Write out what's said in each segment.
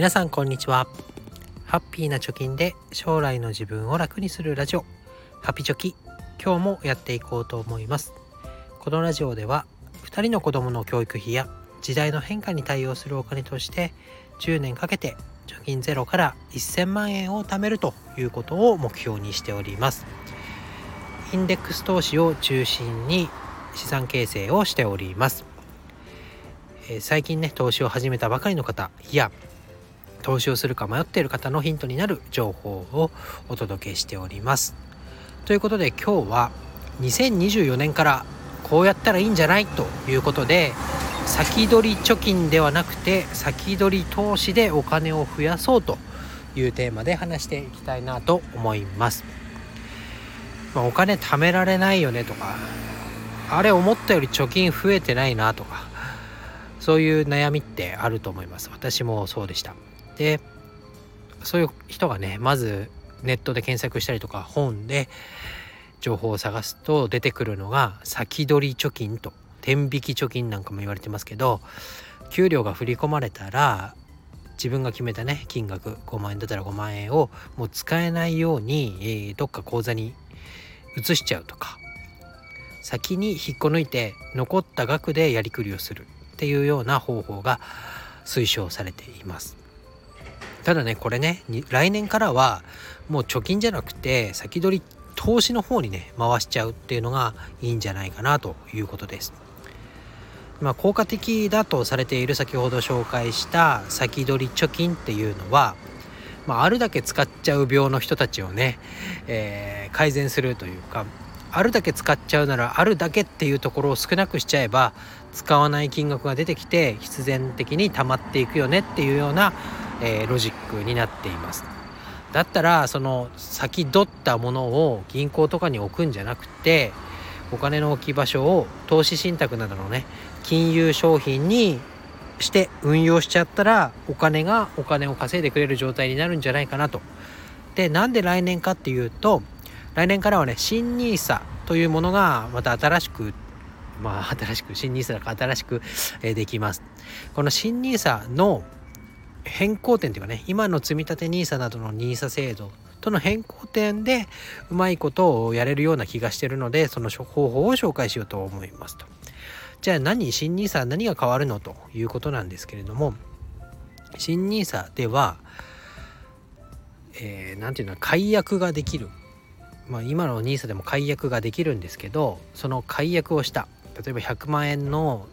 皆さんこんにちは。ハッピーな貯金で将来の自分を楽にするラジオ。ハピチョキ。今日もやっていこうと思います。このラジオでは2人の子供の教育費や時代の変化に対応するお金として10年かけて貯金ゼロから1000万円を貯めるということを目標にしております。インデックス投資を中心に資産形成をしております、えー、最近ね投資を始めたばかりの方いや投資をするか迷っている方のヒントになる情報をお届けしております。ということで今日は2024年からこうやったらいいんじゃないということで先取り貯金ではなくて先取り投資でお金を増やそうというテーマで話していきたいなと思います。まあ、お金貯められないよねとかあれ思ったより貯金増えてないなとかそういう悩みってあると思います私もそうでしたでそういう人がねまずネットで検索したりとか本で情報を探すと出てくるのが先取り貯金と天引き貯金なんかも言われてますけど給料が振り込まれたら自分が決めたね金額5万円だったら5万円をもう使えないように、えー、どっか口座に移しちゃうとか先に引っこ抜いて残った額でやりくりをするっていうような方法が推奨されています。ただねこれね来年からはもう貯金じゃなくて先取り投資の方にね回しちゃうっていうのがいいんじゃないかなということです。まあ、効果的だとされている先ほど紹介した先取り貯金っていうのは、まあ、あるだけ使っちゃう病の人たちをね、えー、改善するというかあるだけ使っちゃうならあるだけっていうところを少なくしちゃえば使わない金額が出てきて必然的に溜まっていくよねっていうようなえー、ロジックになっています。だったらその先取ったものを銀行とかに置くんじゃなくてお金の置き場所を投資信託などのね金融商品にして運用しちゃったらお金がお金を稼いでくれる状態になるんじゃないかなと。でなんで来年かっていうと来年からはね新 NISA というものがまた新しくまあ新しく新 NISA だか新しくできます。この新 NISA の変更点というかね今の積立 NISA などの NISA 制度との変更点でうまいことをやれるような気がしてるのでその方法を紹介しようと思いますと。じゃあ何新 NISA 何が変わるのということなんですけれども新 NISA では何、えー、て言うの解約ができるまあ今の NISA でも解約ができるんですけどその解約をした例えば100万円の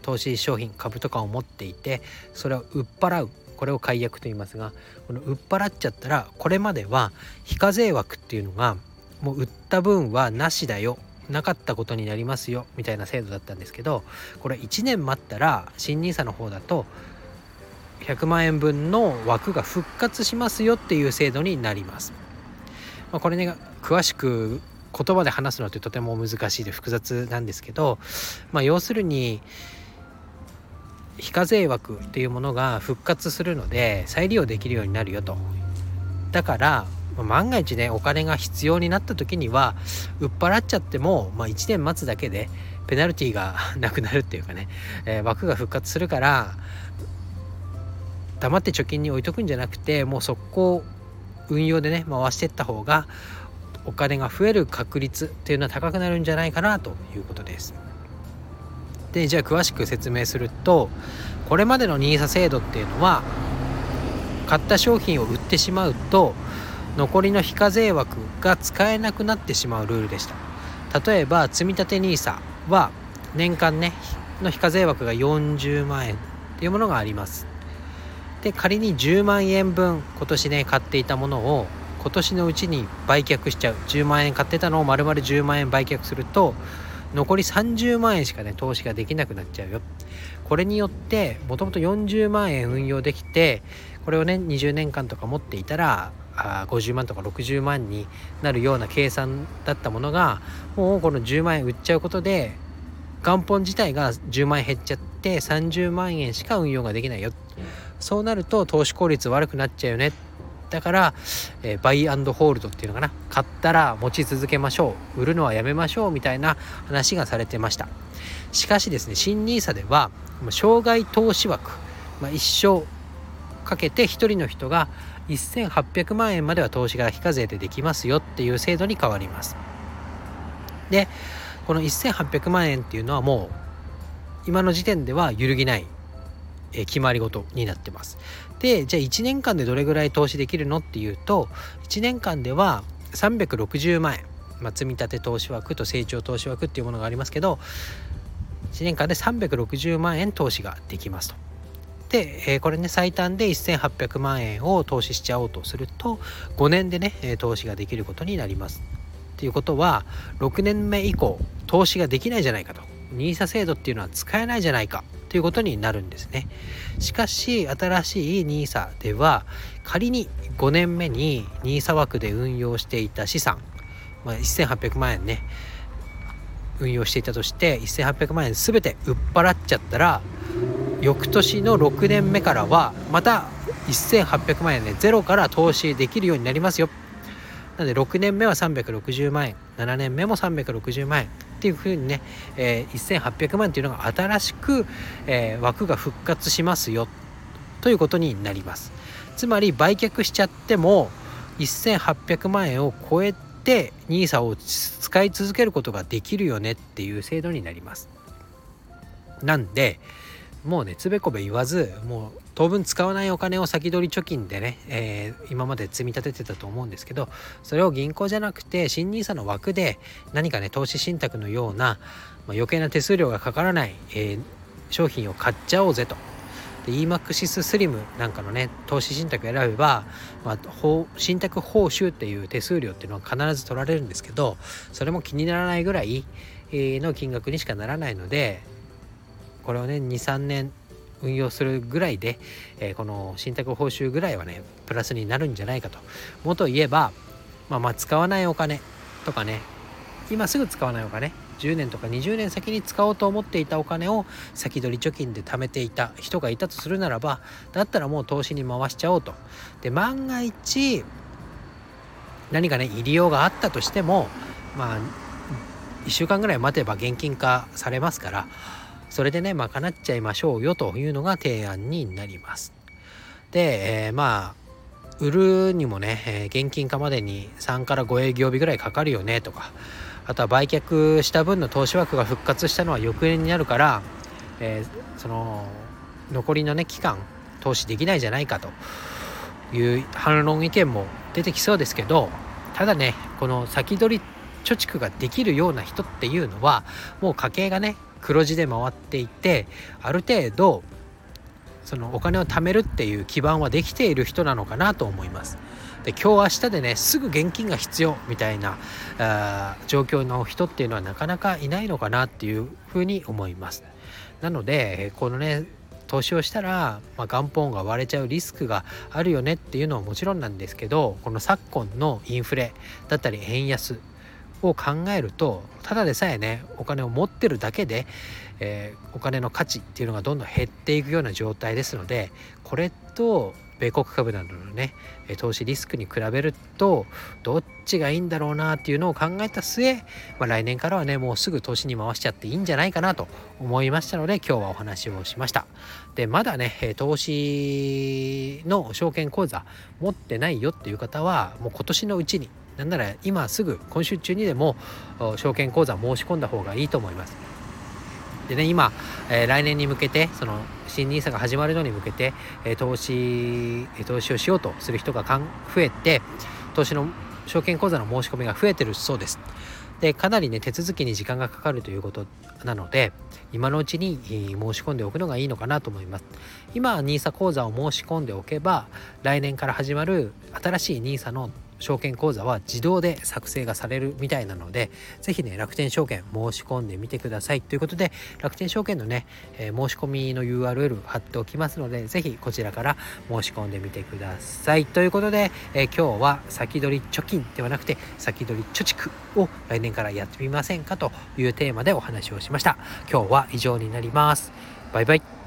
投資商品株とかを持っていてそれを売っ払う。これを解約と言いますがこの売っ払っちゃったらこれまでは非課税枠っていうのがもう売った分はなしだよ。なかったことになりますよ。みたいな制度だったんですけどこれ1年待ったら新 NISA の方だと100万円分の枠が復活しますよっていう制度になります。まあ、これね詳しく言葉で話すのってとても難しいで複雑なんですけど、まあ、要するに非課税枠っていうものが復活するので再利用できるようになるよとだから万が一ねお金が必要になった時には売っ払っちゃっても、まあ、1年待つだけでペナルティーが なくなるっていうかね、えー、枠が復活するから黙って貯金に置いとくんじゃなくてもう速攻運用でね回していった方がお金が増える確率っていうのは高くなるんじゃないかなということです。でじゃあ詳しく説明するとこれまでの NISA 制度っていうのは買った商品を売ってしまうと残りの非課税枠が使えなくなってしまうルールでした。例えば積立 NISA は年間ねの非課税枠が40万円っていうものがあります。で仮に10万円分今年ね買っていたものを今年のうちに売却しちゃう。10万円買ってたのを丸々10万円売却すると残り30万円しかね投資ができなくなっちゃうよ。これによってもともと40万円運用できてこれをね20年間とか持っていたらあ50万とか60万になるような計算だったものがもうこの10万円売っちゃうことで元本自体が10万円減っちゃって30万円しか運用ができないよ。そうなると投資効率悪くなっちゃうよね。だから、えー、バイアンドホールドっていうのかな。買ったら持ち続けましょう。売るのはやめましょうみたいな話がされてました。しかしですね新 NISA では生涯投資枠、まあ、一生かけて1人の人が1800万円までは投資が非課税でできますよっていう制度に変わります。でこの1800万円っていうのはもう今の時点では揺るぎない。え決まり事になってます。でじゃあ1年間でどれぐらい投資できるのっていうと1年間では360万円、まあ、積立投資枠と成長投資枠っていうものがありますけど1年間で360万円投資ができますと。で、え、これね最短で1800万円を投資しちゃおうとすると5年でね投資ができることになります。っていうことは6年目以降投資ができないじゃないかと NISA 制度っていうのは使えないじゃないかということになるんですね。しかし新しい NISA では仮に5年目に NISA 枠で運用していた資産、まあ、1800万円ね運用していたとして1800万円全て売っ払っちゃったら翌年の6年目からはまた1800万円で、ね、ゼロから投資できるようになりますよ。なので6年目は360万円7年目も360万円。っていうふうにね、えー、1800万っていうのが新しく、えー、枠が復活しますよということになります。つまり売却しちゃっても1800万円を超えて NISA を使い続けることができるよねっていう制度になります。なんでもうねつべこべ言わずもう当分使わないお金を先取り貯金でね、えー、今まで積み立ててたと思うんですけどそれを銀行じゃなくて新 NISA の枠で何かね投資信託のような、まあ、余計な手数料がかからない、えー、商品を買っちゃおうぜと。で EMAXIS スリムなんかのね投資信託選べば、まあ、信託報酬っていう手数料っていうのは必ず取られるんですけどそれも気にならないぐらいの金額にしかならないのでこれをね23年運用するぐらいで、えー、この信託報酬ぐらいはねプラスになるんじゃないかと。もといえば、まあ、まあ使わないお金とかね今すぐ使わないお金10年とか20年先に使おうと思っていたお金を先取り貯金で貯めていた人がいたとするならばだったらもう投資に回しちゃおうと。で万が一何かね入りようがあったとしてもまあ1週間ぐらい待てば現金化されますからそれでね賄っちゃいましょうよというのが提案になります。で、えー、まあ売るにもね、えー、現金化までに3から5営業日ぐらいかかるよねとかあとは売却した分の投資枠が復活したのは翌年になるから、えー、その残りのね期間投資できないじゃないかという反論意見も出てきそうですけどただねこの先取り貯蓄ができるような人っていうのはもう家計がね黒字で回っていてある程度そのお金を貯めるっていう基盤はできている人なのかなと思います。で今日明日でねすぐ現金が必要みたいなあ状況の人っていうのはなかなかいないのかなっていうふうに思います。なのでこのね投資をしたら、まあ、元本が割れちゃうリスクがあるよねっていうのはもちろんなんですけどこの昨今のインフレだったり円安を考えるとただでさえねお金を持ってるだけで、えー、お金の価値っていうのがどんどん減っていくような状態ですのでこれと米国株などのね投資リスクに比べるとどっちがいいんだろうなっていうのを考えた末、まあ、来年からはねもうすぐ投資に回しちゃっていいんじゃないかなと思いましたので今日はお話をしました。でまだね投資の証券口座持ってないよっていう方はもう今年のうちになんなら今すぐ今週中にでも証券口座申し込んだ方がいいと思います。でね今、えー、来年に向けてその新 NISA が始まるのに向けて、えー、投資、投資をしようとする人が増えて投資の証券口座の申し込みが増えてるそうです。でかなりね手続きに時間がかかるということなので今のうちに申し込んでおくのがいいのかなと思います今 NISA 口座を申し込んでおけば来年から始まる新しい NISA の証券口座は自動で作成がされるみたいなので是非ね楽天証券申し込んでみてください。ということで楽天証券のね、えー、申し込みの URL 貼っておきますので是非こちらから申し込んでみてください。ということで、えー、今日は先取り貯金ではなくて先取り貯蓄を来年からやってみませんかというテーマでお話をしました。今日は以上になります。バイバイ。